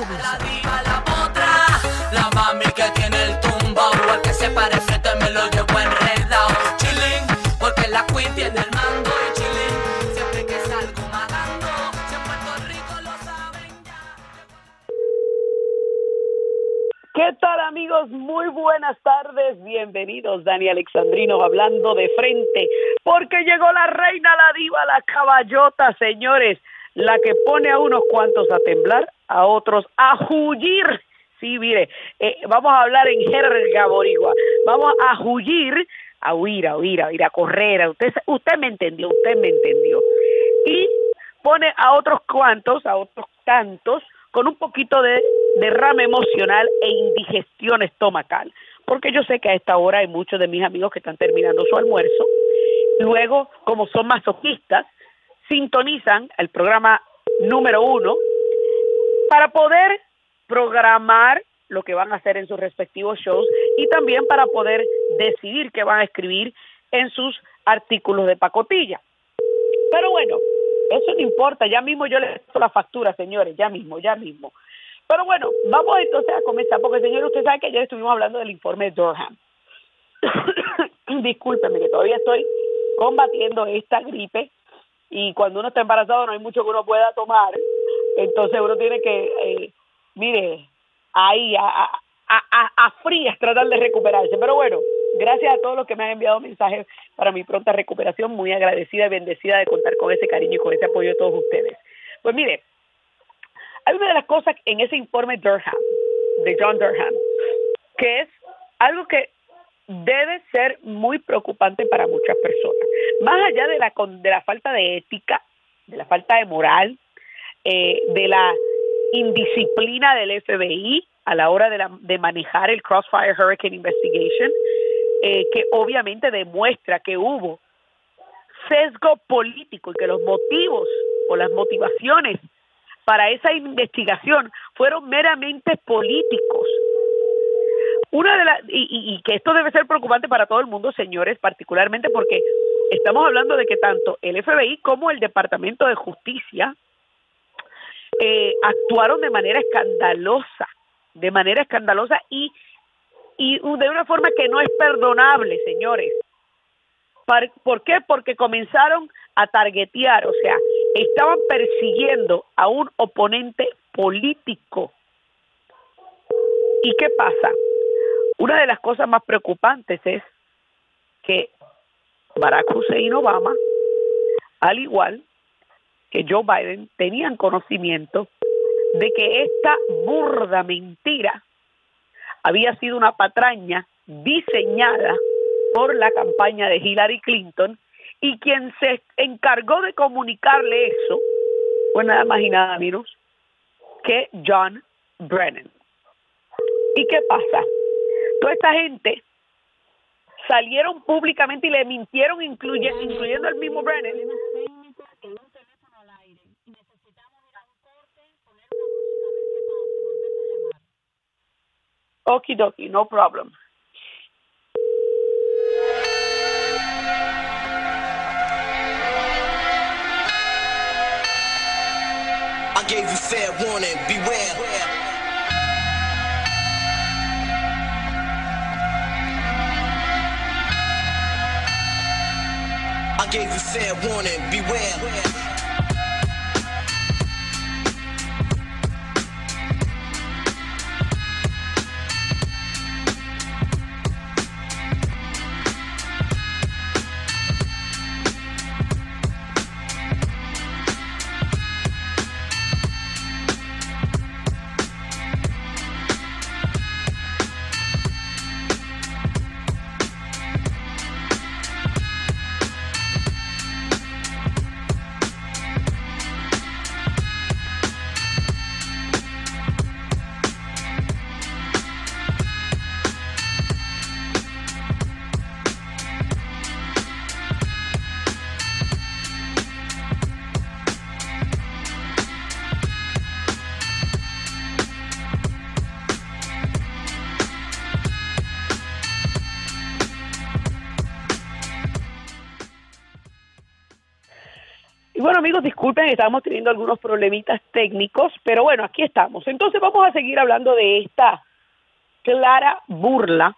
comienza. La diva, la potra, la mami que tiene el tumbo, el que se parece te me lo llevo enredado. Chilling, porque la queen tiene el mando y chilling, siempre que salgo matando, si en Puerto Rico lo saben ya. ¿Qué tal amigos? Muy buenas tardes, bienvenidos Dani Alexandrino hablando de frente, porque llegó la reina, la diva, la caballota, señores, la que pone a unos cuantos a temblar, a otros a huyir. Sí, mire, eh, vamos a hablar en jerga boricua, vamos a huyir, a huir, a huir, a huir, a correr, a usted, usted me entendió, usted me entendió. Y pone a otros cuantos, a otros tantos, con un poquito de derrame emocional e indigestión estomacal. Porque yo sé que a esta hora hay muchos de mis amigos que están terminando su almuerzo. Luego, como son masoquistas, sintonizan el programa número uno para poder programar lo que van a hacer en sus respectivos shows y también para poder decidir qué van a escribir en sus artículos de pacotilla. Pero bueno, eso no importa, ya mismo yo les doy la factura, señores, ya mismo, ya mismo. Pero bueno, vamos entonces a comenzar, porque señor, usted sabe que ayer estuvimos hablando del informe de Durham. Discúlpeme que todavía estoy combatiendo esta gripe y cuando uno está embarazado no hay mucho que uno pueda tomar, entonces uno tiene que, eh, mire, ahí a, a, a, a frías tratar de recuperarse. Pero bueno, gracias a todos los que me han enviado mensajes para mi pronta recuperación, muy agradecida y bendecida de contar con ese cariño y con ese apoyo de todos ustedes. Pues mire, hay una de las cosas en ese informe Durham, de John Durham, que es algo que debe ser muy preocupante para muchas personas. Más allá de la, de la falta de ética, de la falta de moral, eh, de la indisciplina del FBI a la hora de, la, de manejar el Crossfire Hurricane Investigation, eh, que obviamente demuestra que hubo sesgo político y que los motivos o las motivaciones para esa investigación fueron meramente políticos. Una de las y, y, que esto debe ser preocupante para todo el mundo, señores, particularmente porque estamos hablando de que tanto el FBI como el Departamento de Justicia eh, actuaron de manera escandalosa, de manera escandalosa y y de una forma que no es perdonable, señores. ¿Por qué? Porque comenzaron a targetear, o sea, estaban persiguiendo a un oponente político. ¿Y qué pasa? Una de las cosas más preocupantes es que Barack Hussein Obama, al igual que Joe Biden, tenían conocimiento de que esta burda mentira había sido una patraña diseñada por la campaña de Hillary Clinton y quien se encargó de comunicarle eso fue nada más y nada menos que John Brennan. ¿Y qué pasa? Toda esta gente salieron públicamente y le mintieron, incluye, incluyendo el mismo Brennan. Okie dokie, no problem. I gave you fair warning, beware. Gave you fair warning, beware. Disculpen, estamos teniendo algunos problemitas técnicos, pero bueno, aquí estamos. Entonces vamos a seguir hablando de esta clara burla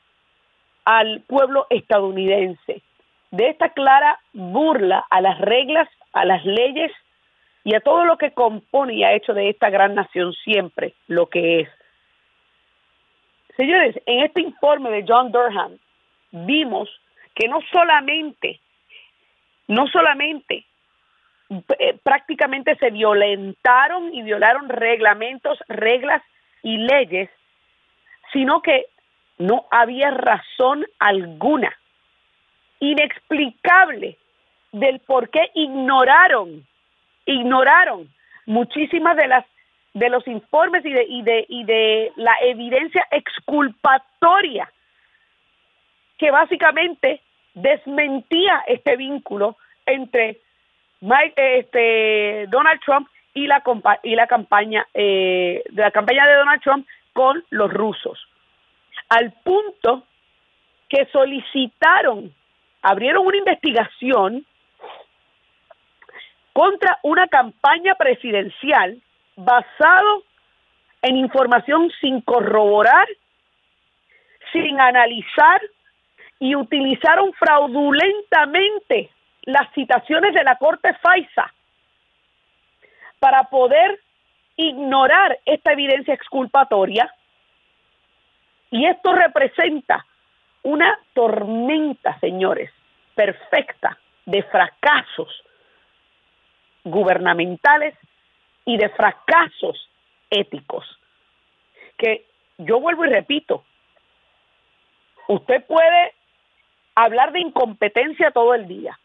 al pueblo estadounidense, de esta clara burla a las reglas, a las leyes y a todo lo que compone y ha hecho de esta gran nación siempre lo que es. Señores, en este informe de John Durham vimos que no solamente, no solamente eh, prácticamente se violentaron y violaron reglamentos, reglas y leyes, sino que no había razón alguna, inexplicable, del por qué ignoraron, ignoraron muchísimas de las de los informes y de, y de, y de la evidencia exculpatoria que básicamente desmentía este vínculo entre Mike, este, Donald Trump y la, y la campaña eh, de la campaña de Donald Trump con los rusos. Al punto que solicitaron abrieron una investigación contra una campaña presidencial basado en información sin corroborar, sin analizar y utilizaron fraudulentamente las citaciones de la Corte FAISA para poder ignorar esta evidencia exculpatoria y esto representa una tormenta, señores, perfecta de fracasos gubernamentales y de fracasos éticos. Que yo vuelvo y repito, usted puede hablar de incompetencia todo el día,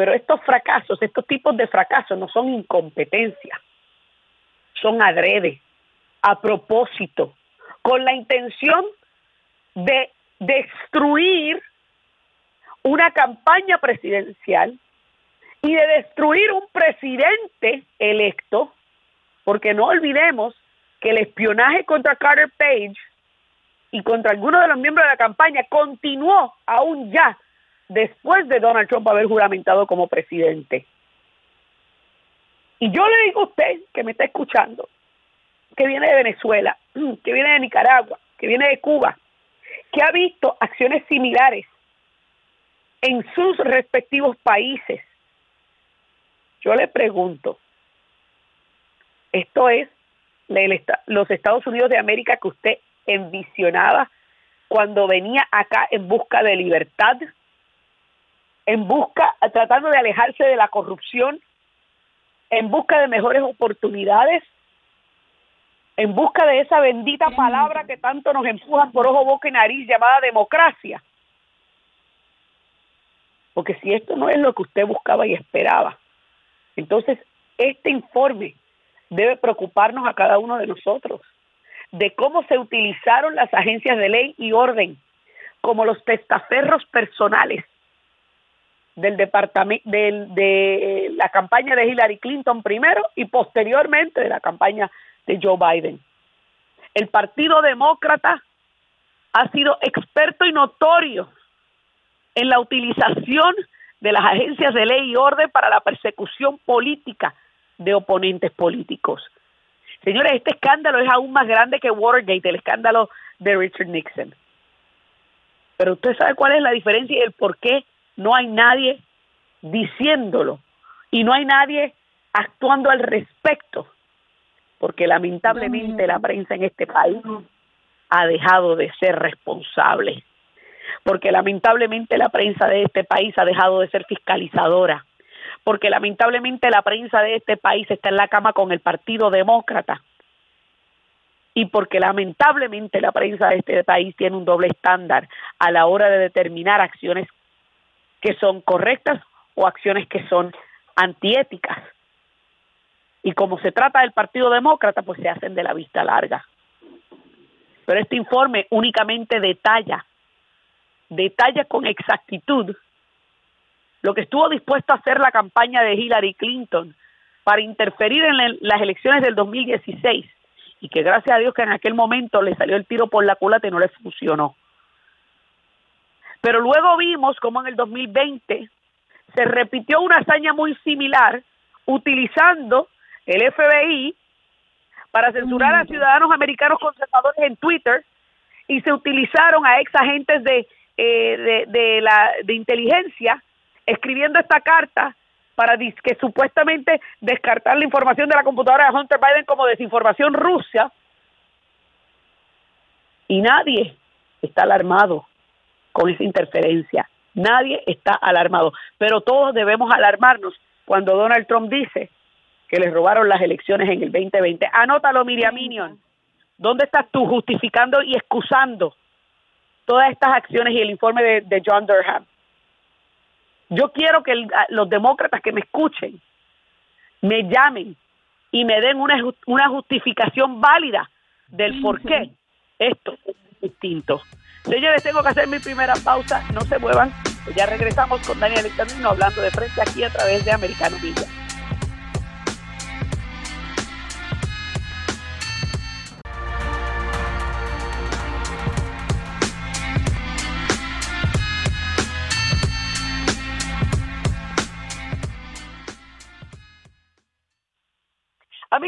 pero estos fracasos, estos tipos de fracasos no son incompetencia, son adrede, a propósito, con la intención de destruir una campaña presidencial y de destruir un presidente electo, porque no olvidemos que el espionaje contra Carter Page y contra algunos de los miembros de la campaña continuó aún ya después de Donald Trump haber juramentado como presidente. Y yo le digo a usted que me está escuchando, que viene de Venezuela, que viene de Nicaragua, que viene de Cuba, que ha visto acciones similares en sus respectivos países. Yo le pregunto, ¿esto es los Estados Unidos de América que usted envisionaba cuando venía acá en busca de libertad, en busca, tratando de alejarse de la corrupción, en busca de mejores oportunidades, en busca de esa bendita palabra que tanto nos empujan por ojo, boca y nariz llamada democracia. Porque si esto no es lo que usted buscaba y esperaba, entonces este informe debe preocuparnos a cada uno de nosotros de cómo se utilizaron las agencias de ley y orden como los testaferros personales del departamento de la campaña de Hillary Clinton primero y posteriormente de la campaña de Joe Biden. El Partido Demócrata ha sido experto y notorio en la utilización de las agencias de ley y orden para la persecución política de oponentes políticos. Señores, este escándalo es aún más grande que Watergate, el escándalo de Richard Nixon. Pero usted sabe cuál es la diferencia y el por qué no hay nadie diciéndolo y no hay nadie actuando al respecto. Porque lamentablemente la prensa en este país ha dejado de ser responsable. Porque lamentablemente la prensa de este país ha dejado de ser fiscalizadora porque lamentablemente la prensa de este país está en la cama con el Partido Demócrata y porque lamentablemente la prensa de este país tiene un doble estándar a la hora de determinar acciones que son correctas o acciones que son antiéticas. Y como se trata del Partido Demócrata, pues se hacen de la vista larga. Pero este informe únicamente detalla, detalla con exactitud lo que estuvo dispuesto a hacer la campaña de Hillary Clinton para interferir en las elecciones del 2016 y que gracias a Dios que en aquel momento le salió el tiro por la culata y no le funcionó. Pero luego vimos como en el 2020 se repitió una hazaña muy similar utilizando el FBI para censurar a ciudadanos americanos conservadores en Twitter y se utilizaron a ex agentes de, eh, de, de, la, de inteligencia escribiendo esta carta para que supuestamente descartar la información de la computadora de Hunter Biden como desinformación rusa. Y nadie está alarmado con esa interferencia. Nadie está alarmado, pero todos debemos alarmarnos cuando Donald Trump dice que les robaron las elecciones en el 2020. Anótalo, Miriam Minion. ¿Dónde estás tú justificando y excusando todas estas acciones y el informe de, John Durham? Yo quiero que los demócratas que me escuchen me llamen y me den una, una justificación válida del por qué esto es distinto. Señores, tengo que hacer mi primera pausa. No se muevan. Ya regresamos con Daniel Alexandrino hablando de frente aquí a través de Americano Media.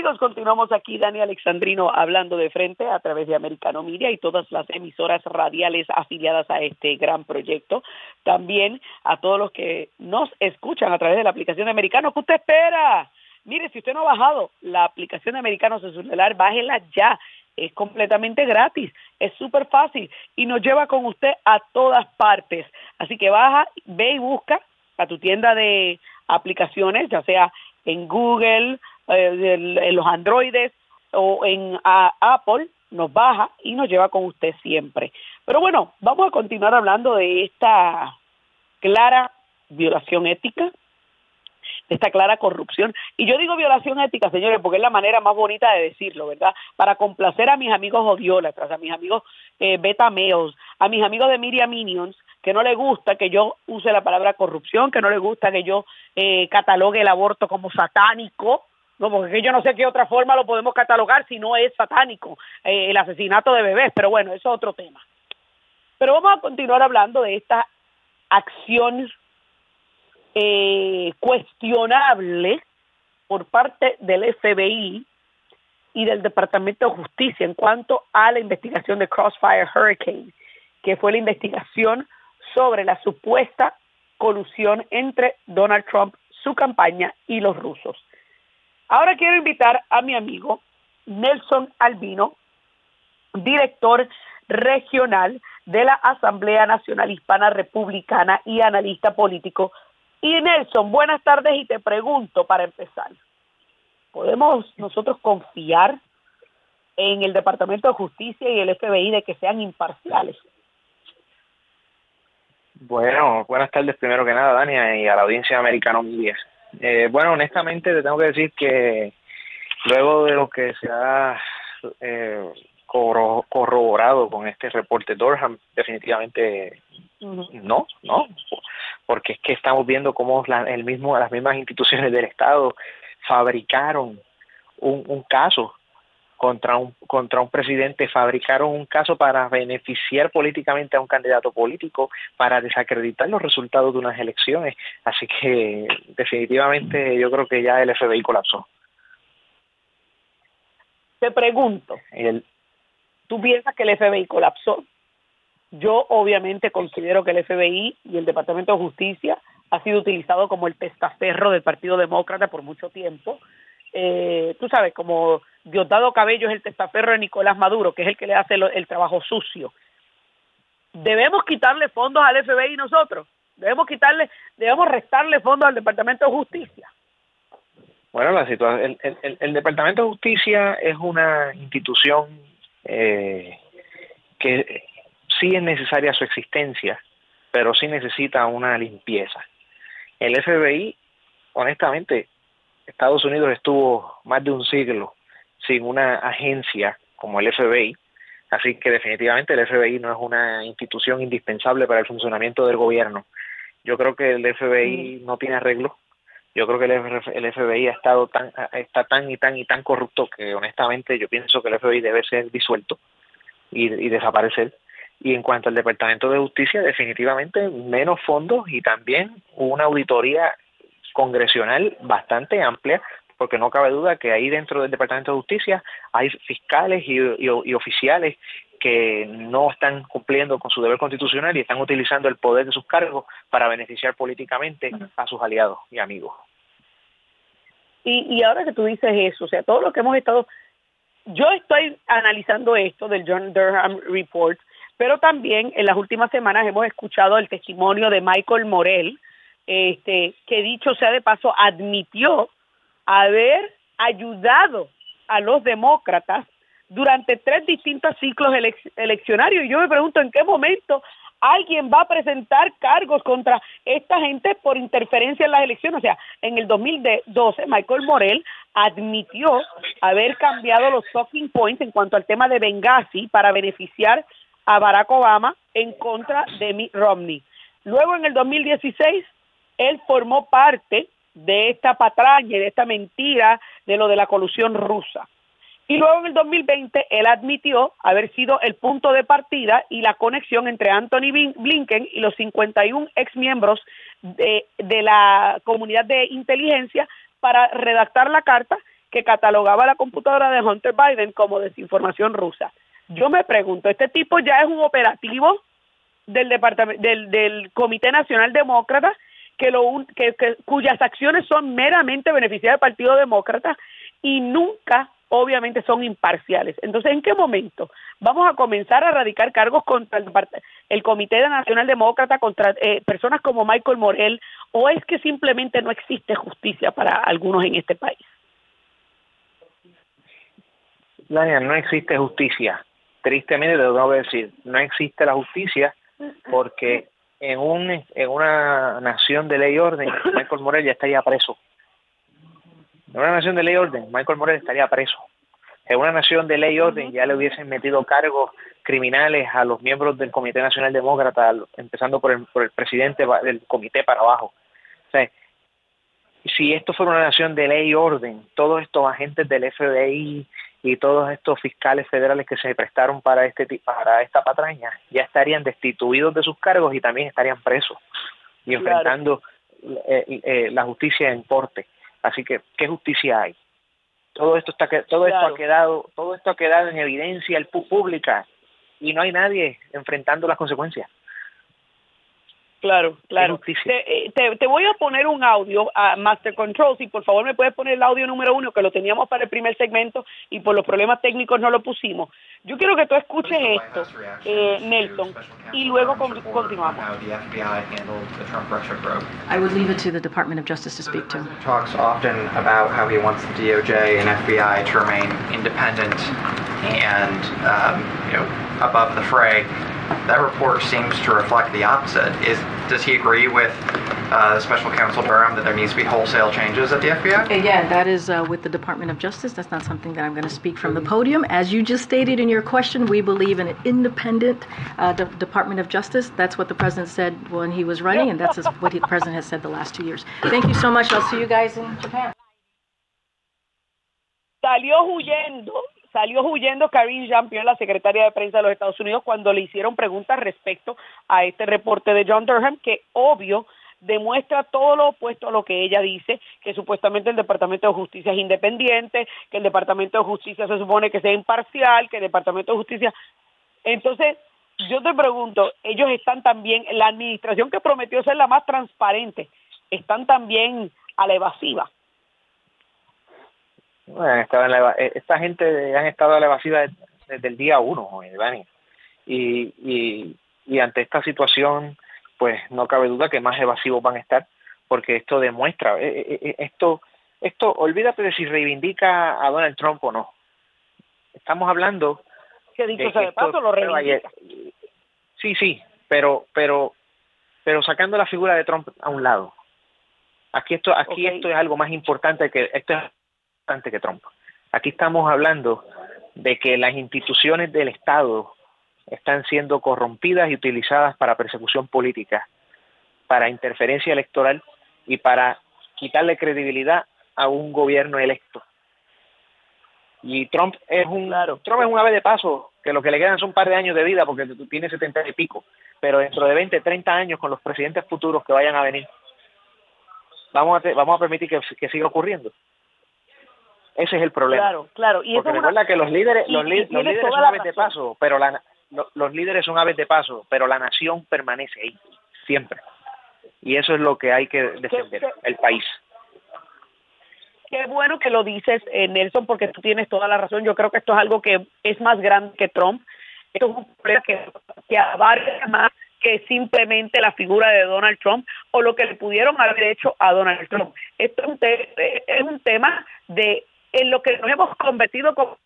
Amigos, continuamos aquí, Dani Alexandrino, hablando de frente a través de Americano Media y todas las emisoras radiales afiliadas a este gran proyecto. También a todos los que nos escuchan a través de la aplicación de Americano. ¿Qué usted espera? Mire, si usted no ha bajado la aplicación de Americano en su celular, bájela ya. Es completamente gratis, es súper fácil y nos lleva con usted a todas partes. Así que baja, ve y busca a tu tienda de aplicaciones, ya sea en Google, en los androides o en Apple, nos baja y nos lleva con usted siempre. Pero bueno, vamos a continuar hablando de esta clara violación ética, de esta clara corrupción. Y yo digo violación ética, señores, porque es la manera más bonita de decirlo, ¿verdad? Para complacer a mis amigos odiólatras, a mis amigos eh, betameos, a mis amigos de Miriam Minions, que no le gusta que yo use la palabra corrupción, que no le gusta que yo eh, catalogue el aborto como satánico, no, porque yo no sé qué otra forma lo podemos catalogar si no es satánico, eh, el asesinato de bebés, pero bueno, eso es otro tema. Pero vamos a continuar hablando de esta acción eh, cuestionable por parte del FBI y del Departamento de Justicia en cuanto a la investigación de Crossfire Hurricane, que fue la investigación sobre la supuesta colusión entre Donald Trump, su campaña y los rusos. Ahora quiero invitar a mi amigo Nelson Albino, director regional de la Asamblea Nacional Hispana Republicana y analista político. Y Nelson, buenas tardes y te pregunto para empezar, ¿podemos nosotros confiar en el Departamento de Justicia y el FBI de que sean imparciales? Bueno, buenas tardes primero que nada, Dania, y a la audiencia americana Media. Eh, bueno, honestamente te tengo que decir que luego de lo que se ha eh, corroborado con este reporte Dorham, definitivamente no, no, porque es que estamos viendo cómo el mismo, las mismas instituciones del Estado fabricaron un, un caso contra un contra un presidente fabricaron un caso para beneficiar políticamente a un candidato político para desacreditar los resultados de unas elecciones. Así que definitivamente yo creo que ya el FBI colapsó. Te pregunto el, tú piensas que el FBI colapsó yo obviamente considero que el FBI y el Departamento de Justicia ha sido utilizado como el testaferro del Partido Demócrata por mucho tiempo eh, tú sabes, como Diosdado Cabello es el testaferro de Nicolás Maduro, que es el que le hace el trabajo sucio. Debemos quitarle fondos al FBI nosotros. Debemos quitarle, debemos restarle fondos al Departamento de Justicia. Bueno, la situación, el, Departamento de Justicia es una institución eh, que sí es necesaria su existencia, pero sí necesita una limpieza. El FBI, honestamente, Estados Unidos estuvo más de un siglo sin una agencia como el FBI, así que definitivamente el FBI no es una institución indispensable para el funcionamiento del gobierno. Yo creo que el FBI mm. no tiene arreglo. Yo creo que el, FBI ha estado tan está tan y tan y tan corrupto que honestamente yo pienso que el FBI debe ser disuelto y, y desaparecer. Y en cuanto al Departamento de Justicia, definitivamente menos fondos y también una auditoría congresional bastante amplia, porque no cabe duda que ahí dentro del Departamento de Justicia hay fiscales y, y oficiales que no están cumpliendo con su deber constitucional y están utilizando el poder de sus cargos para beneficiar políticamente a sus aliados y amigos. Y, y ahora que tú dices eso, o sea, todo lo que hemos estado, yo estoy analizando esto del John Durham Report, pero también en las últimas semanas hemos escuchado el testimonio de Michael Morell, este, que dicho sea de paso, admitió haber ayudado a los demócratas durante tres distintos ciclos eleccionarios. Y yo me pregunto en qué momento alguien va a presentar cargos contra esta gente por interferencia en las elecciones. O sea, en el 2012 Michael Morell admitió haber cambiado los talking points en cuanto al tema de Benghazi para beneficiar a Barack Obama en contra de Mitt Romney. Luego en el 2016 él formó parte de esta patraña, de esta mentira de lo de la colusión rusa. Y luego en el 2020 él admitió haber sido el punto de partida y la conexión entre Anthony Blinken y los 51 exmiembros de, de la comunidad de inteligencia para redactar la carta que catalogaba la computadora de Hunter Biden como desinformación rusa. Yo me pregunto, ¿este tipo ya es un operativo del departamento del Comité Nacional Demócrata que lo que, que, cuyas acciones son meramente beneficiarias del Partido Demócrata y nunca obviamente son imparciales. Entonces, ¿en qué momento vamos a comenzar a radicar cargos contra el, el Comité Nacional Demócrata, contra eh, personas como Michael Morel, o es que simplemente no existe justicia para algunos en este país? No existe justicia. Tristemente te lo tengo que decir, no existe la justicia porque en, un, en una nación de ley y orden, Michael Morel ya estaría preso en una nación de ley y orden, Michael Morel estaría preso. En una nación de ley y orden ya le hubiesen metido cargos criminales a los miembros del Comité Nacional Demócrata, empezando por el, por el presidente del comité para abajo. Si esto fuera una nación de ley y orden, todos estos agentes del FBI y todos estos fiscales federales que se prestaron para este para esta patraña ya estarían destituidos de sus cargos y también estarían presos y enfrentando eh, eh, la justicia en corte. Así que, ¿qué justicia hay? Todo esto está todo esto ha quedado todo esto ha quedado en evidencia pública y no hay nadie enfrentando las consecuencias. Claro, claro. Eh, te, te, voy a poner un audio a Master Control. Si por favor me puedes poner el audio número uno, que lo teníamos para el primer segmento y por los problemas técnicos no lo pusimos. Yo quiero que tú escuches esto, eh, Nelson, y luego continuamos. I would leave it to the Department of Justice to speak to. Talks often about how he wants the DOJ and FBI to remain independent and um, you know above the fray. That report seems to reflect the opposite. Is does he agree with uh, Special Counsel Durham that there needs to be wholesale changes at the FBI? Again, that is uh, with the Department of Justice. That's not something that I'm going to speak from the podium. As you just stated in your question, we believe in an independent uh, de- Department of Justice. That's what the president said when he was running, and that's what the president has said the last two years. Thank you so much. I'll see you guys in Japan. Salió huyendo salió huyendo Karine Jean-Pierre, la secretaria de prensa de los Estados Unidos, cuando le hicieron preguntas respecto a este reporte de John Durham, que obvio demuestra todo lo opuesto a lo que ella dice, que supuestamente el Departamento de Justicia es independiente, que el Departamento de Justicia se supone que sea imparcial, que el Departamento de Justicia... Entonces, yo te pregunto, ellos están también, la administración que prometió ser la más transparente, están también a la evasiva. Bueno, eh, esta gente han estado a la evasiva desde el día uno, Dani. Y, y, y ante esta situación, pues no cabe duda que más evasivos van a estar, porque esto demuestra, eh, eh, esto, esto, olvídate de si reivindica a Donald Trump o no. Estamos hablando que dicho sea de paso lo reivindica. Sí, sí, pero, pero, pero sacando la figura de Trump a un lado. Aquí esto, aquí esto es algo más importante que esto es que Trump. Aquí estamos hablando de que las instituciones del Estado están siendo corrompidas y utilizadas para persecución política, para interferencia electoral y para quitarle credibilidad a un gobierno electo. Y Trump es un Trump es un ave de paso, que lo que le quedan son un par de años de vida porque tiene setenta y pico, pero dentro de 20, 30 años con los presidentes futuros que vayan a venir, vamos a, vamos a permitir que, que siga ocurriendo. Ese es el problema. Claro, claro. Y Porque es una- recuerda que los líderes, los, li- los líderes son aves de paso, pero la, los líderes son aves de paso, pero la nación permanece ahí, siempre. Y eso es lo que hay que defender, el país. Qué bueno que lo dices, eh, Nelson, porque tú tienes toda la razón. Yo creo que esto es algo que es más grande que Trump. Esto es un problema que, que abarca más que simplemente la figura de Donald Trump o lo que le pudieron haber hecho a Donald Trump. Esto es un, te- eh, es un tema de en lo que nos hemos convertido como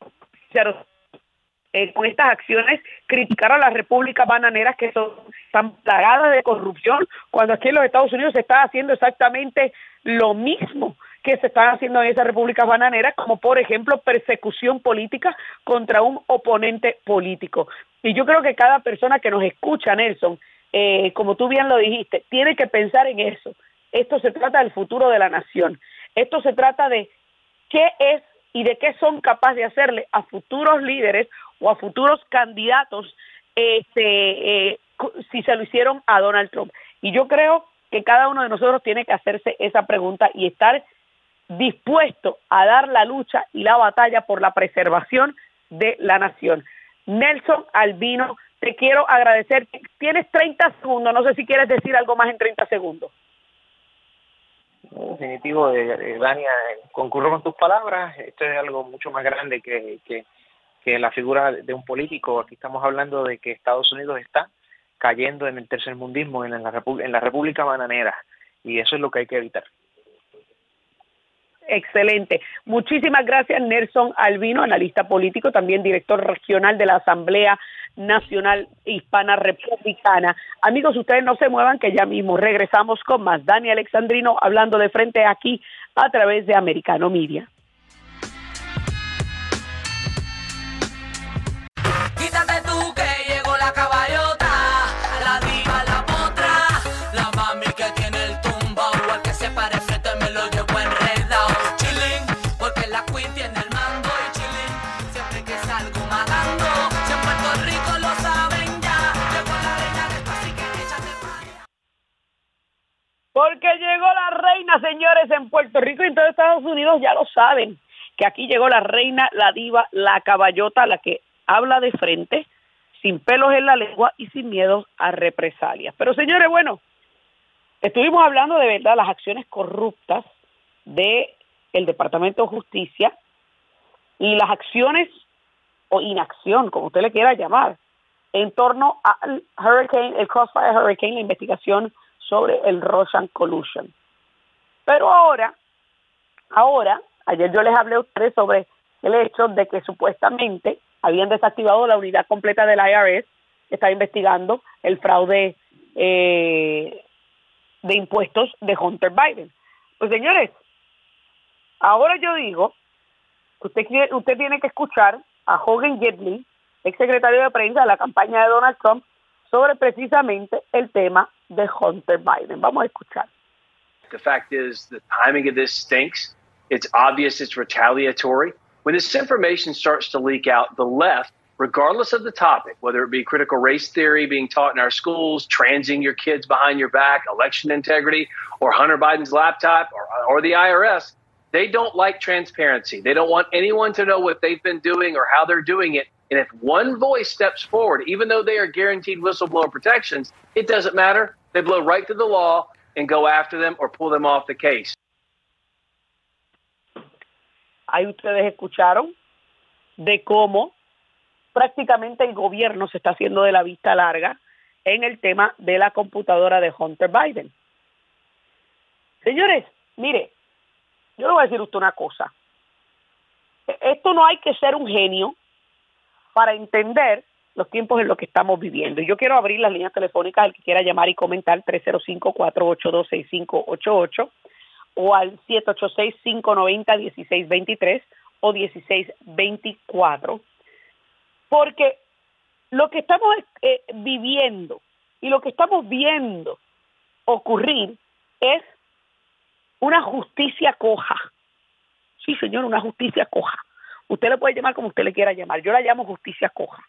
eh, con estas acciones criticar a las repúblicas bananeras que son tan plagadas de corrupción, cuando aquí en los Estados Unidos se está haciendo exactamente lo mismo que se están haciendo en esas repúblicas bananeras, como por ejemplo persecución política contra un oponente político. Y yo creo que cada persona que nos escucha, Nelson, eh, como tú bien lo dijiste, tiene que pensar en eso. Esto se trata del futuro de la nación. Esto se trata de qué es y de qué son capaces de hacerle a futuros líderes o a futuros candidatos este, eh, si se lo hicieron a Donald Trump. Y yo creo que cada uno de nosotros tiene que hacerse esa pregunta y estar dispuesto a dar la lucha y la batalla por la preservación de la nación. Nelson Albino, te quiero agradecer. Tienes 30 segundos, no sé si quieres decir algo más en 30 segundos. Definitivo, eh, eh, Dania, eh, concurro con tus palabras. Esto es algo mucho más grande que, que, que la figura de un político. Aquí estamos hablando de que Estados Unidos está cayendo en el tercermundismo, en la, en la República Bananera. Y eso es lo que hay que evitar. Excelente. Muchísimas gracias, Nelson Albino, analista político, también director regional de la Asamblea Nacional Hispana Republicana. Amigos, ustedes no se muevan, que ya mismo regresamos con más. Dani Alexandrino hablando de frente aquí a través de Americano Media. Porque llegó la reina, señores, en Puerto Rico y en todo Estados Unidos ya lo saben, que aquí llegó la reina, la diva, la caballota, la que habla de frente, sin pelos en la lengua y sin miedo a represalias. Pero señores, bueno, estuvimos hablando de verdad las acciones corruptas de el Departamento de Justicia y las acciones o inacción, como usted le quiera llamar, en torno al Hurricane, el Crossfire Hurricane, la investigación sobre el Russian Collusion. Pero ahora, ahora, ayer yo les hablé a ustedes sobre el hecho de que supuestamente habían desactivado la unidad completa del IRS que está investigando el fraude eh, de impuestos de Hunter Biden. Pues señores, ahora yo digo, usted, usted tiene que escuchar a Hogan Gidley, ex secretario de prensa de la campaña de Donald Trump, sobre precisamente el tema de Hunter Biden. Vamos a escuchar. The fact is, the timing of this stinks. It's obvious it's retaliatory. When this information starts to leak out, the left, regardless of the topic, whether it be critical race theory being taught in our schools, transing your kids behind your back, election integrity, or Hunter Biden's laptop, or, or the IRS, they don't like transparency. They don't want anyone to know what they've been doing or how they're doing it. And if one voice steps forward, even though they are guaranteed whistleblower protections, it doesn't matter. They blow right to the law and go after them or pull them off the case. Ahí ustedes escucharon de cómo prácticamente el gobierno se está haciendo de la vista larga en el tema de la computadora de Hunter Biden. Señores, mire, yo le voy a decir usted una cosa. Esto no hay que ser un genio para entender los tiempos en los que estamos viviendo. Yo quiero abrir las líneas telefónicas al que quiera llamar y comentar 305-482-6588 o al 786-590-1623 o 1624. Porque lo que estamos eh, viviendo y lo que estamos viendo ocurrir es una justicia coja. Sí, señor, una justicia coja. Usted le puede llamar como usted le quiera llamar. Yo la llamo justicia coja.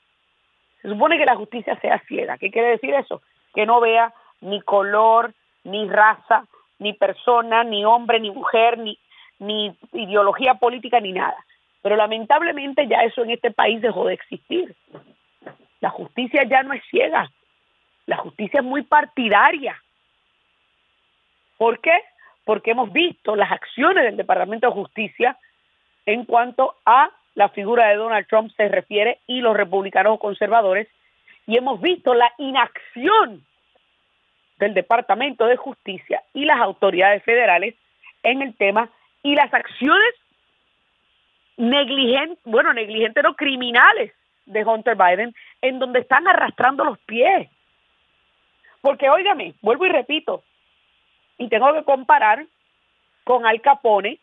Se supone que la justicia sea ciega. ¿Qué quiere decir eso? Que no vea ni color, ni raza, ni persona, ni hombre, ni mujer, ni, ni ideología política, ni nada. Pero lamentablemente ya eso en este país dejó de existir. La justicia ya no es ciega, la justicia es muy partidaria. ¿Por qué? Porque hemos visto las acciones del Departamento de Justicia en cuanto a la figura de Donald Trump se refiere y los republicanos conservadores, y hemos visto la inacción del Departamento de Justicia y las autoridades federales en el tema y las acciones negligentes, bueno, negligentes no criminales de Hunter Biden, en donde están arrastrando los pies. Porque, óigame, vuelvo y repito, y tengo que comparar con Al Capone,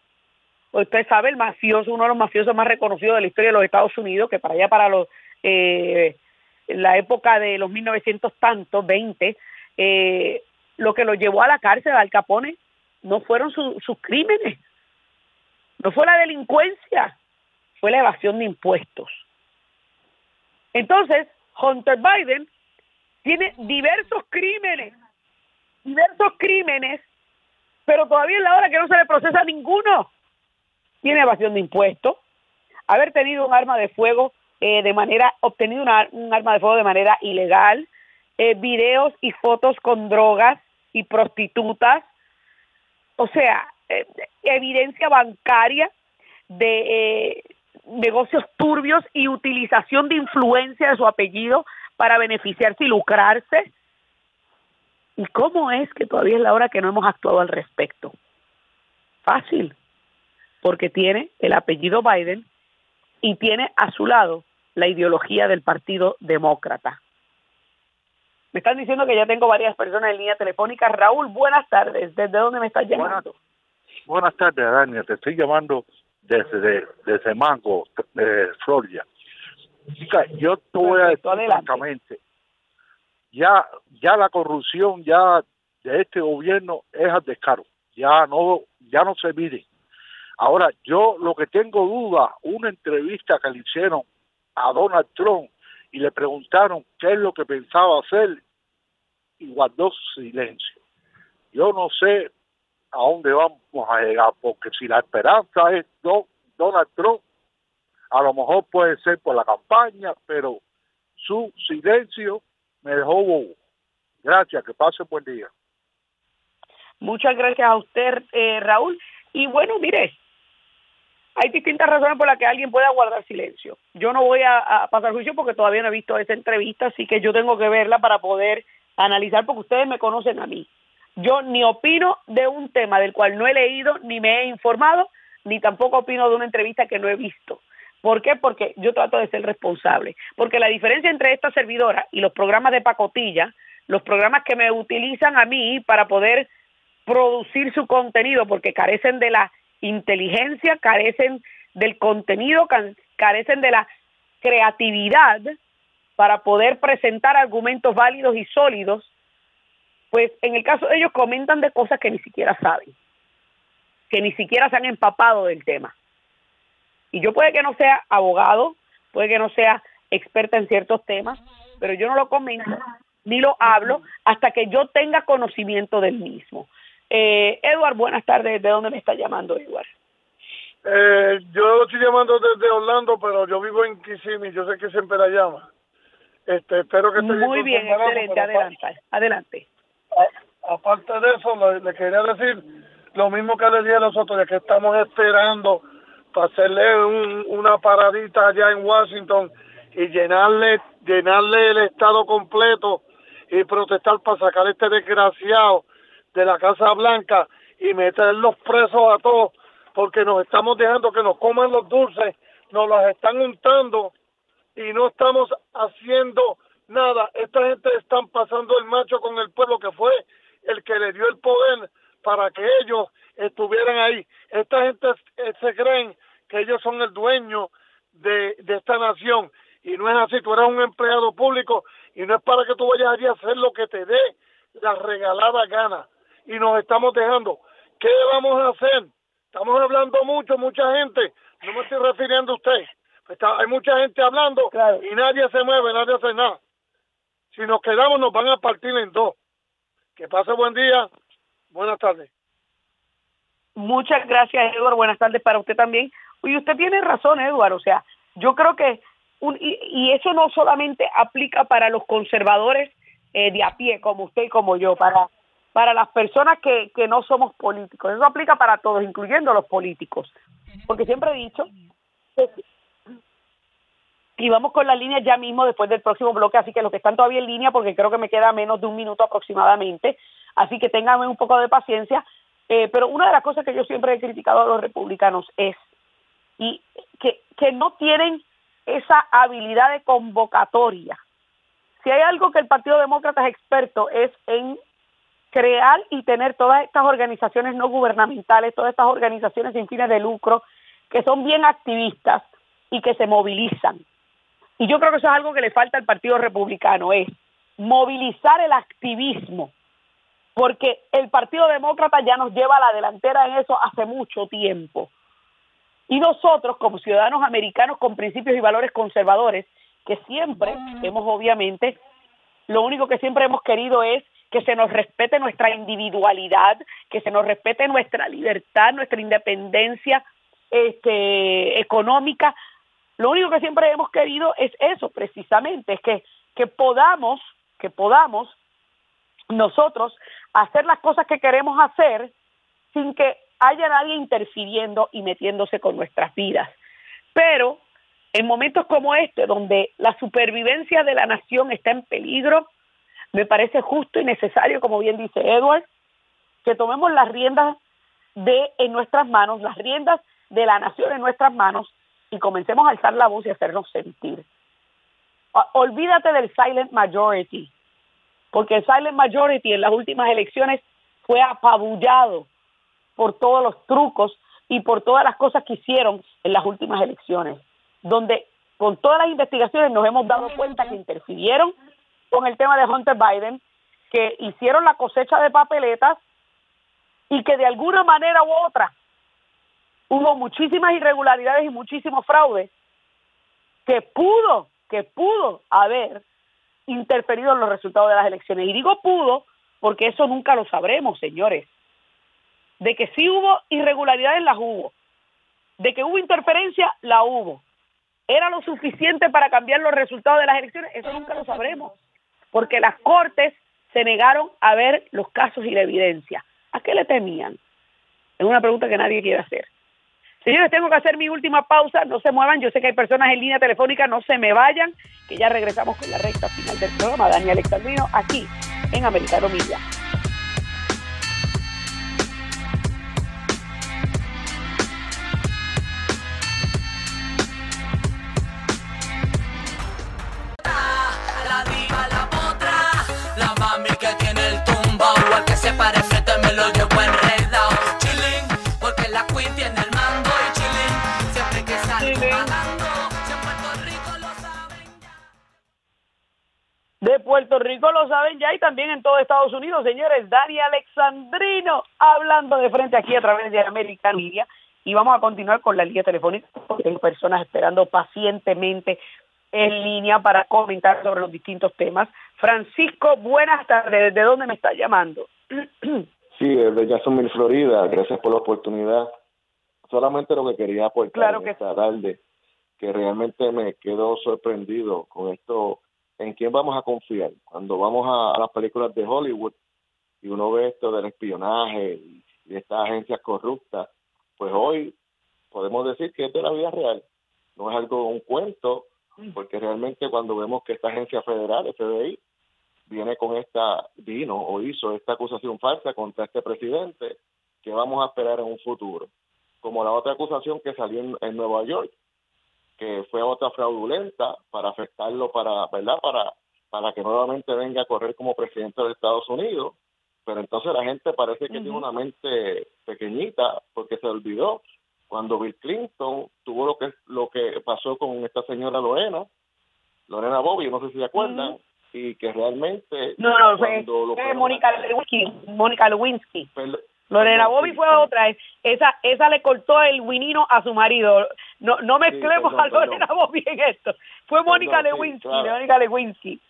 usted sabe, el mafioso, uno de los mafiosos más reconocidos de la historia de los Estados Unidos, que para allá, para los, eh, la época de los 1900 tantos, 20, eh, lo que lo llevó a la cárcel Al Capone no fueron sus crímenes, no fue la delincuencia, fue la evasión de impuestos. Entonces, Hunter Biden tiene diversos crímenes, diversos crímenes, pero todavía es la hora que no se le procesa ninguno. Tiene evasión de impuestos, haber tenido un arma de fuego eh, de manera, obtenido un arma de fuego de manera ilegal, eh, videos y fotos con drogas y prostitutas, o sea, eh, evidencia bancaria de eh, negocios turbios y utilización de influencia de su apellido para beneficiarse y lucrarse. ¿Y cómo es que todavía es la hora que no hemos actuado al respecto? Fácil, porque tiene el apellido Biden y tiene a su lado la ideología del Partido Demócrata. Me están diciendo que ya tengo varias personas en línea telefónica. Raúl, buenas tardes. ¿Desde dónde me estás llamando? Buenas, tardes, Dania. Te estoy llamando desde, desde Mango, de Florida. yo te voy a decir francamente, ya, ya la corrupción ya de este gobierno es al descaro. Ya no, ya no se mide. Ahora, yo lo que tengo duda, una entrevista que le hicieron a Donald Trump y le preguntaron qué es lo que pensaba hacer y guardó silencio. Yo no sé a dónde vamos a llegar, porque si la esperanza es Donald Trump, a lo mejor puede ser por la campaña, pero su silencio me dejó bobo. Gracias, que pase buen día. Muchas gracias a usted, eh, Raúl. Y bueno, mire, hay distintas razones por las que alguien pueda guardar silencio. Yo no voy a, pasar juicio porque todavía no he visto esa entrevista, así que yo tengo que verla para poder analizar porque ustedes me conocen a mí. Yo ni opino de un tema del cual no he leído ni me he informado, ni tampoco opino de una entrevista que no he visto. ¿Por qué? Porque yo trato de ser responsable. Porque la diferencia entre esta servidora y los programas de pacotilla, los programas que me utilizan a mí para poder producir su contenido, porque carecen de la inteligencia, carecen del contenido, carecen de la creatividad para poder presentar argumentos válidos y sólidos, pues en el caso de ellos comentan de cosas que ni siquiera saben, que ni siquiera se han empapado del tema. Y yo puede que no sea abogado, puede que no sea experta en ciertos temas, pero yo no lo comento ni lo hablo hasta que yo tenga conocimiento del mismo. Eh, Edward, buenas tardes. ¿De dónde me está llamando, Edward? Eh, yo estoy llamando desde Orlando, pero yo vivo en Kissimmee. Yo sé que siempre la llama. Este, espero que esté Muy bien, excelente. Adelante. Adelante. aparte de eso, le, quería decir lo mismo que le dije a nosotros, de que estamos esperando para hacerle un, una paradita allá en Washington y llenarle, llenarle el estado completo y protestar para sacar este desgraciado de la Casa Blanca y meterlos presos a todos porque nos estamos dejando que nos coman los dulces, nos los están untando y no estamos haciendo nada. Esta gente están pasando el macho con el pueblo que fue el que le dio el poder para que ellos estuvieran ahí. Esta gente se creen que ellos son el dueño de, de esta nación y no es así. Tú eres un empleado público y no es para que tú vayas allí a hacer lo que te dé la regalada gana y nos estamos dejando. ¿Qué vamos a hacer? Estamos hablando mucho, mucha gente. No me estoy refiriendo a usted. hay mucha gente hablando y nadie se mueve, nadie hace nada. Si nos quedamos nos van a partir en dos. Que pase buen día. Buenas tardes. Muchas gracias, Eduardo. Buenas tardes para usted también. Y usted tiene razón, Eduardo. O sea, yo creo que, un, y, eso no solamente aplica para los conservadores eh, de a pie, como usted y como yo, para, para las personas que, que no somos políticos. Eso aplica para todos, incluyendo los políticos. Porque siempre he dicho y vamos con las líneas ya mismo después del próximo bloque, así que los que están todavía en línea, porque creo que me queda menos de un minuto aproximadamente, así que tengan un poco de paciencia. Eh, pero una de las cosas que yo siempre he criticado a los republicanos es y que, no tienen esa habilidad de convocatoria. Si hay algo que el Partido Demócrata es experto es en crear y tener todas estas organizaciones no gubernamentales, todas estas organizaciones sin fines de lucro, que son bien activistas y que se movilizan. Y yo creo que eso es algo que le falta al Partido Republicano, es movilizar el activismo, porque el Partido Demócrata ya nos lleva a la delantera en eso hace mucho tiempo. Y nosotros, como ciudadanos americanos con principios y valores conservadores, que siempre hemos obviamente, lo único que siempre hemos querido es que se nos respete nuestra individualidad, que se nos respete nuestra libertad, nuestra independencia este, económica, lo único que siempre hemos querido es eso, precisamente, es que, que podamos, que podamos nosotros hacer las cosas que queremos hacer sin que haya nadie interfiriendo y metiéndose con nuestras vidas. Pero en momentos como este, donde la supervivencia de la nación está en peligro, me parece justo y necesario, como bien dice Edward, que tomemos las riendas de en nuestras manos, las riendas de la nación en nuestras manos y comencemos a alzar la voz y hacernos sentir. Olvídate del silent majority, porque el silent majority en las últimas elecciones fue apabullado por todos los trucos y por todas las cosas que hicieron en las últimas elecciones, donde con todas las investigaciones nos hemos dado cuenta que interfirieron con el tema de Hunter Biden, que hicieron la cosecha de papeletas y que de alguna manera u otra hubo muchísimas irregularidades y muchísimos fraudes que pudo, que pudo haber interferido en los resultados de las elecciones. Y digo pudo porque eso nunca lo sabremos, señores. De que sí hubo irregularidades, las hubo. De que hubo interferencia, la hubo. ¿Era lo suficiente para cambiar los resultados de las elecciones? Eso nunca lo sabremos. Porque las cortes se negaron a ver los casos y la evidencia. ¿A qué le temían? Es una pregunta que nadie quiere hacer. Señores, tengo que hacer mi última pausa, no se muevan, yo sé que hay personas en línea telefónica, no se me vayan, que ya regresamos con la recta final del programa. Dani Alexandrino, aquí en Americano Media. Se me lo llevo enredado. Chilling, porque la queen tiene el mando y chilling, siempre que salgo pagando, si en Puerto Rico lo saben ya. de Puerto Rico lo saben ya y también en todo Estados Unidos, señores. Dani Alexandrino hablando de frente aquí a través de American Media y vamos a continuar con la línea telefónica porque hay personas esperando pacientemente en línea para comentar sobre los distintos temas. Francisco, buenas tardes. ¿De dónde me está llamando? Sí, desde Jacksonville, Florida. Gracias por la oportunidad. Solamente lo que quería aportar Claro que esta tarde, que realmente me quedo sorprendido con esto, en quién vamos a confiar. Cuando vamos a, a las películas de Hollywood y uno ve esto del espionaje y de estas agencias corruptas, pues hoy podemos decir que es de la vida real. No es algo, un cuento, porque realmente cuando vemos que esta agencia federal, FBI, viene con esta, vino o hizo esta acusación falsa contra este presidente, que vamos a esperar en un futuro? Como la otra acusación que salió en, en Nueva York, que fue otra fraudulenta para afectarlo para, ¿verdad? Para, para que nuevamente venga a correr como presidente de Estados Unidos. Pero entonces la gente parece que tiene una mente pequeñita porque se olvidó cuando Bill Clinton tuvo lo que lo que pasó con esta señora Lorena, Lorena Bobby, no sé si se acuerdan, y que realmente No, no, fue, lo Mónica Lewinsky. Mónica Lewinsky. Pel- Lorena Bobby sí, fue sí. otra. Esa esa le cortó el winino a su marido. No no mezclemos perdón, a Lorena perdón. Bobby en esto. Fue Mónica Perdón, sí, Lewinsky, claro. Mónica Lewinsky.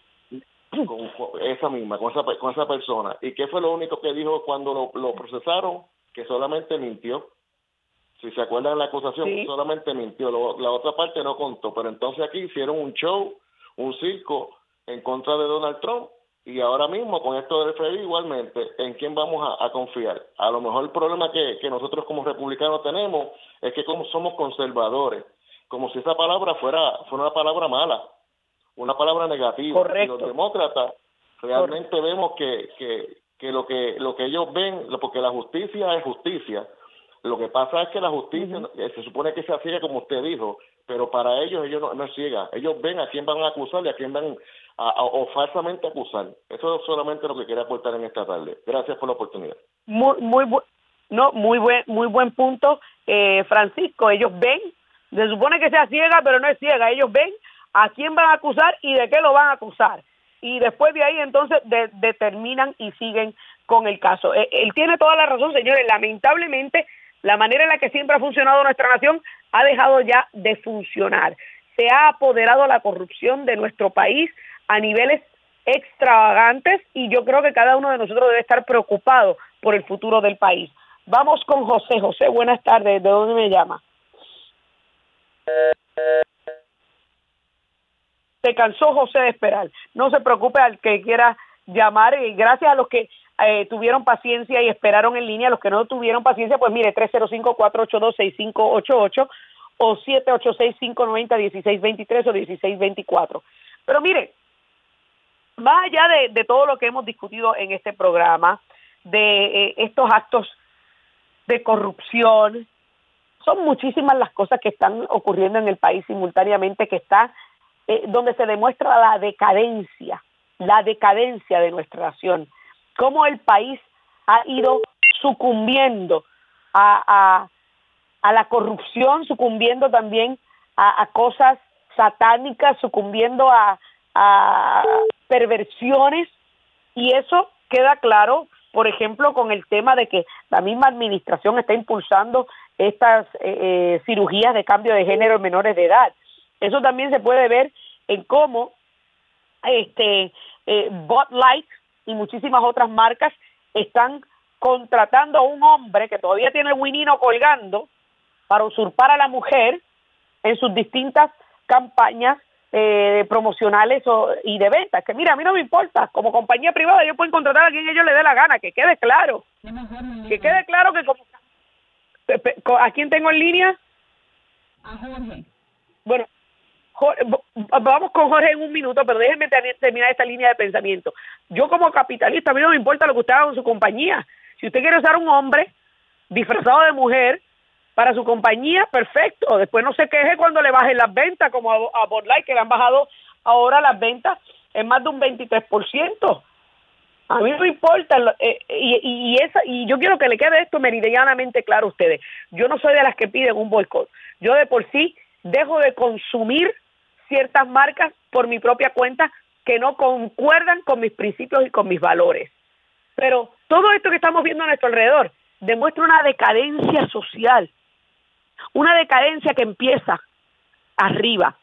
con con esa misma, con esa, con esa persona. ¿Y qué fue lo único que dijo cuando lo, lo procesaron? que solamente mintió. Si se acuerdan la acusación, solamente mintió. la otra parte no contó. Pero entonces aquí hicieron un show, un circo en contra de Donald Trump. Y ahora mismo, con esto del FBI, igualmente, ¿en quién vamos a, confiar? A lo mejor el problema que, que nosotros como republicanos tenemos es que como somos conservadores, como si esa palabra fuera, fuera una palabra mala, una palabra negativa. Correcto. Y los demócratas realmente vemos que, que, que lo que lo que ellos ven, porque la justicia es justicia, lo que pasa es que la justicia eh, se supone que se ciega como usted dijo, pero para ellos ellos no, no es ciega. Ellos ven a quién van a acusar y a quién van a, o falsamente acusar. Eso es solamente lo que quería aportar en esta tarde. Gracias por la oportunidad. Muy muy no muy buen muy buen punto, eh, Francisco. Ellos ven, se supone que sea ciega, pero no es ciega. Ellos ven a quién van a acusar y de qué lo van a acusar. Y después de ahí entonces determinan y siguen con el caso. Eh, él tiene toda la razón, señores. Lamentablemente la manera en la que siempre ha funcionado nuestra nación ha dejado ya de funcionar. Se ha apoderado la corrupción de nuestro país a niveles extravagantes y yo creo que cada uno de nosotros debe estar preocupado por el futuro del país. Vamos con José. José, buenas tardes. ¿De dónde me llama? Se cansó José de esperar. No se preocupe al que quiera llamar y gracias a los que eh, tuvieron paciencia y esperaron en línea. Los que no tuvieron paciencia, pues mire, 305-482-6588 o 786-590-1623 o 1624. Pero mire, más allá de, de, todo lo que hemos discutido en este programa, de eh, estos actos de corrupción, son muchísimas las cosas que están ocurriendo en el país simultáneamente, que está eh, donde se demuestra la decadencia, la decadencia de nuestra nación. Cómo el país ha ido sucumbiendo a, a, la corrupción, sucumbiendo también a, cosas satánicas, sucumbiendo a, a perversiones y eso queda claro, por ejemplo, con el tema de que la misma administración está impulsando estas eh, eh, cirugías de cambio de género en menores de edad. Eso también se puede ver en cómo este eh, Bot Light y muchísimas otras marcas están contratando a un hombre que todavía tiene el winino colgando para usurpar a la mujer en sus distintas campañas eh, promocionales y de ventas. Que mira, a mí no me importa, como compañía privada ellos pueden contratar a quien ellos les dé la gana, que quede claro. Que quede claro que como... ¿A quién tengo en línea? A Jorge. Bueno, vamos con Jorge en un minuto, pero déjenme terminar esta línea de pensamiento. Yo como capitalista, a mí no me importa lo que usted haga con su compañía. Si usted quiere usar un hombre disfrazado de mujer para su compañía, perfecto. Después no se queje cuando le bajen las ventas, como a, a que le han bajado ahora las ventas en más de un 23%. A mí no importa, eh, y, y, esa, y yo quiero que le quede esto meridianamente claro a ustedes. Yo no soy de las que piden un boicot. Yo de por sí dejo de consumir ciertas marcas por mi propia cuenta que no concuerdan con mis principios y con mis valores. Pero todo esto que estamos viendo a nuestro alrededor demuestra una decadencia social, una decadencia que empieza arriba,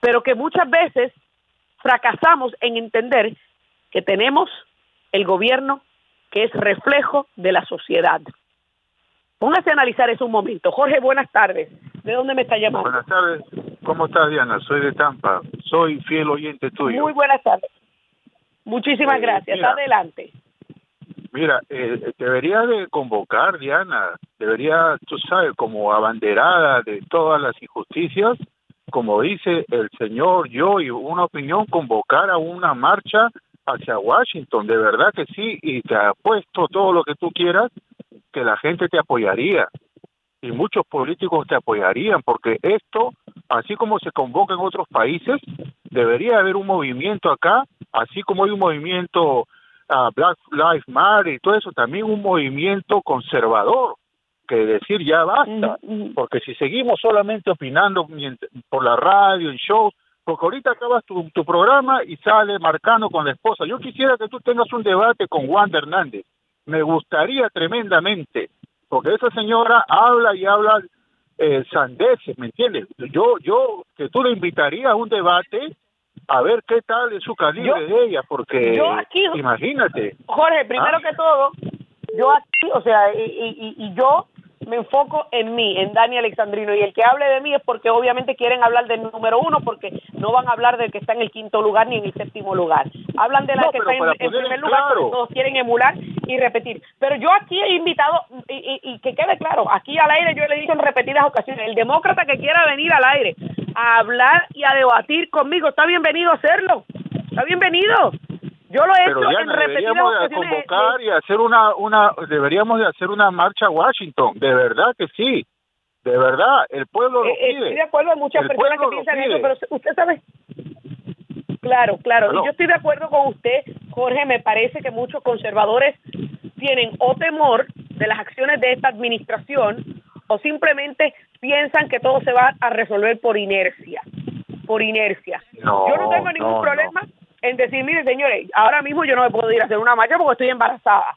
pero que muchas veces fracasamos en entender que tenemos el gobierno que es reflejo de la sociedad. Póngase a analizar eso un momento. Jorge, buenas tardes. ¿De dónde me está llamando? Buenas tardes. ¿Cómo estás, Diana? Soy de Tampa. Soy fiel oyente tuyo. Muy buenas tardes. Muchísimas eh, gracias. Adelante. Mira, eh, debería de convocar, Diana, debería, tú sabes, como abanderada de todas las injusticias, como dice el señor yo y una opinión, convocar a una marcha hacia Washington, de verdad que sí, y te apuesto todo lo que tú quieras, que la gente te apoyaría y muchos políticos te apoyarían porque esto, así como se convoca en otros países, debería haber un movimiento acá, así como hay un movimiento uh, Black Lives Matter y todo eso, también un movimiento conservador que decir ya basta, porque si seguimos solamente opinando por la radio, en shows, porque ahorita acabas tu, tu programa y sale marcando con la esposa. Yo quisiera que tú tengas un debate con Juan Hernández me gustaría tremendamente, porque esa señora habla y habla eh, sandeces, ¿me entiendes? Yo, yo, que tú le invitarías a un debate a ver qué tal es su calibre de ella, porque imagínate. Jorge, primero ¿Ah? que todo, yo aquí, o sea, y, y, y yo me enfoco en mí, en Dani Alexandrino, y el que hable de mí es porque obviamente quieren hablar del número uno, porque no van a hablar del que está en el quinto lugar ni en el séptimo lugar. Hablan de la que está en, en primer lugar, porque todos quieren emular y repetir. Pero yo aquí he invitado, y, y, y, que quede claro, aquí al aire yo le he dicho en repetidas ocasiones, el demócrata que quiera venir al aire a hablar y a debatir conmigo, está bienvenido a hacerlo, está bienvenido. Yo lo he Pero hecho Diana, en repetidas deberíamos de ocasiones. convocar y hacer una, una, deberíamos de hacer una marcha a Washington, de verdad que sí, de verdad, el pueblo lo Eh, eh, pide. Estoy de acuerdo, hay muchas El personas que piensan eso, pero usted sabe. Claro, claro. Y yo estoy de acuerdo con usted, Jorge. Me parece que muchos conservadores tienen o temor de las acciones de esta administración o simplemente piensan que todo se va a resolver por inercia. Por inercia. No, yo no tengo ningún no, problema en decir, mire, señores, ahora mismo yo no me puedo ir a hacer una marcha porque estoy embarazada.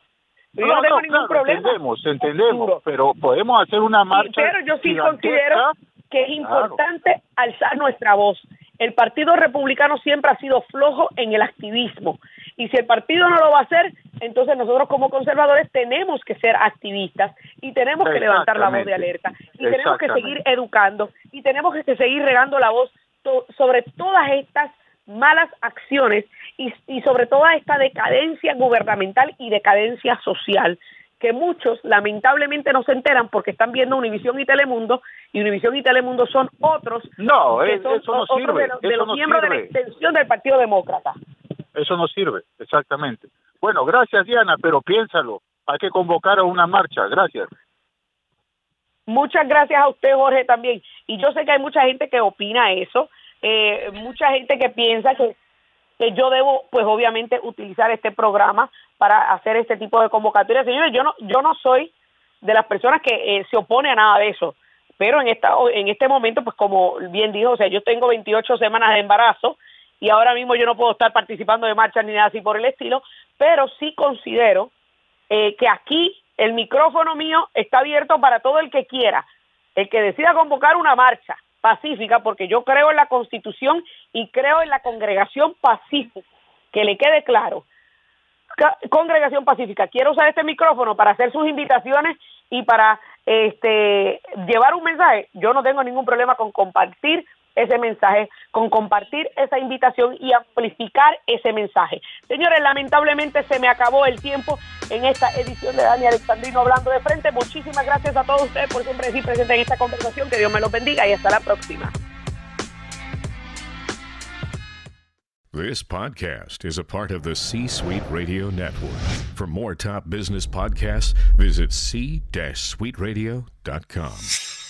Pero yo no, tengo ningún claro, problema. entendemos, entendemos, pero podemos hacer una marcha. pero yo sí considero que es importante alzar nuestra voz. El Partido Republicano siempre ha sido flojo en el activismo. Y si el partido no lo va a hacer, entonces nosotros como conservadores tenemos que ser activistas y tenemos que levantar la voz de alerta. Y tenemos que seguir educando y tenemos que seguir regando la voz to- sobre todas estas malas acciones y, y sobre toda esta decadencia gubernamental y decadencia social que muchos lamentablemente no se enteran porque están viendo Univisión y Telemundo y Univisión y Telemundo son otros No, que es- son eso no otros sirve, de los, de eso los no miembros de la extensión del Partido Demócrata. Eso no sirve, exactamente. Bueno, gracias Diana, pero piénsalo, hay que convocar a una marcha, gracias. Muchas gracias a usted, Jorge, también. Y yo sé que hay mucha gente que opina eso, eh, mucha gente que piensa que, que yo debo, pues obviamente, utilizar este programa para hacer este tipo de convocatorias. Señores, yo no, yo no soy de las personas que eh, se opone a nada de eso, pero en esta, en este momento, pues como bien dijo, o sea, yo tengo 28 semanas de embarazo y ahora mismo yo no puedo estar participando de marchas ni nada así por el estilo, pero sí considero eh, que aquí el micrófono mío está abierto para todo el que quiera, el que decida convocar una marcha pacífica, porque yo creo en la constitución y creo en la congregación pacífica, que le quede claro. Congregación Pacífica, quiero usar este micrófono para hacer sus invitaciones y para este llevar un mensaje. Yo no tengo ningún problema con compartir ese mensaje, con compartir esa invitación y amplificar ese mensaje. Señores, lamentablemente se me acabó el tiempo en esta edición de Dani Alexandrino hablando de frente. Muchísimas gracias a todos ustedes por siempre decir presente en esta conversación. Que Dios me los bendiga y hasta la próxima. This podcast is a part of the C Suite Radio Network. For more top business podcasts, visit c-suiteradio.com.